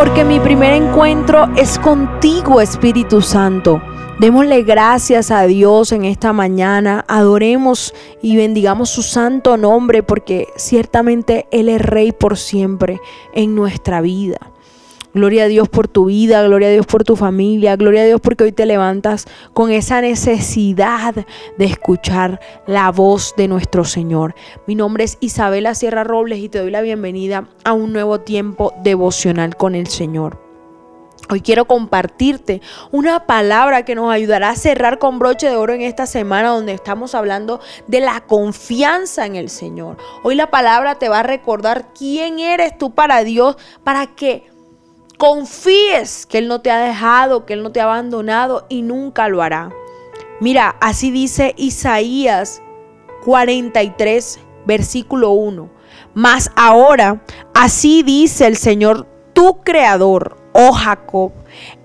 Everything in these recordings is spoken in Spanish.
porque mi primer encuentro es contigo, Espíritu Santo. Démosle gracias a Dios en esta mañana, adoremos y bendigamos su santo nombre porque ciertamente Él es rey por siempre en nuestra vida. Gloria a Dios por tu vida, gloria a Dios por tu familia, gloria a Dios porque hoy te levantas con esa necesidad de escuchar la voz de nuestro Señor. Mi nombre es Isabela Sierra Robles y te doy la bienvenida a un nuevo tiempo devocional con el Señor. Hoy quiero compartirte una palabra que nos ayudará a cerrar con broche de oro en esta semana donde estamos hablando de la confianza en el Señor. Hoy la palabra te va a recordar quién eres tú para Dios, para que confíes que Él no te ha dejado, que Él no te ha abandonado y nunca lo hará. Mira, así dice Isaías 43, versículo 1. Mas ahora, así dice el Señor, tu creador, oh Jacob,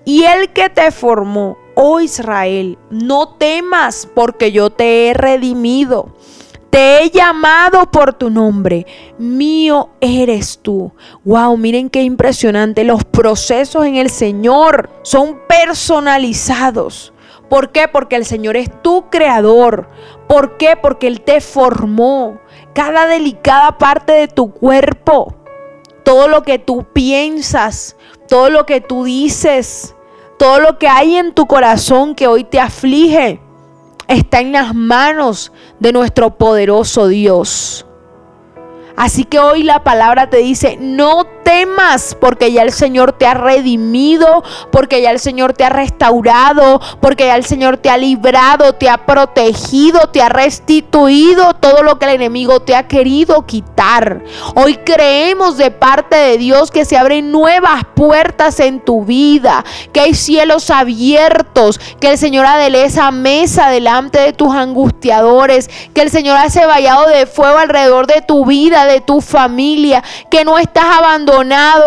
y el que te formó, oh Israel, no temas porque yo te he redimido te he llamado por tu nombre. Mío eres tú. Wow, miren qué impresionante. Los procesos en el Señor son personalizados. ¿Por qué? Porque el Señor es tu creador. ¿Por qué? Porque Él te formó. Cada delicada parte de tu cuerpo. Todo lo que tú piensas. Todo lo que tú dices. Todo lo que hay en tu corazón que hoy te aflige está en las manos de nuestro poderoso Dios. Así que hoy la palabra te dice, no temas porque ya el Señor te ha redimido, porque ya el Señor te ha restaurado, porque ya el Señor te ha librado, te ha protegido, te ha restituido todo lo que el enemigo te ha querido quitar. Hoy creemos de parte de Dios que se abren nuevas puertas en tu vida, que hay cielos abiertos, que el Señor adeleza mesa delante de tus angustiadores, que el Señor hace vallado de fuego alrededor de tu vida, de tu familia, que no estás abandonado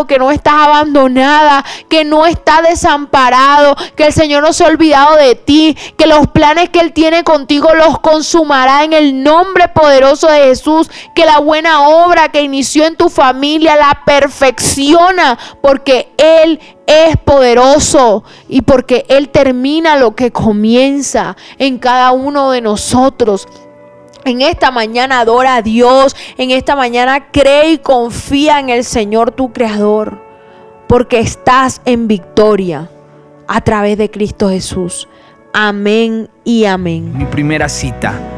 que no estás abandonada, que no estás desamparado, que el Señor no se ha olvidado de ti, que los planes que Él tiene contigo los consumará en el nombre poderoso de Jesús, que la buena obra que inició en tu familia la perfecciona, porque Él es poderoso y porque Él termina lo que comienza en cada uno de nosotros. En esta mañana adora a Dios. En esta mañana cree y confía en el Señor tu Creador. Porque estás en victoria a través de Cristo Jesús. Amén y amén. Mi primera cita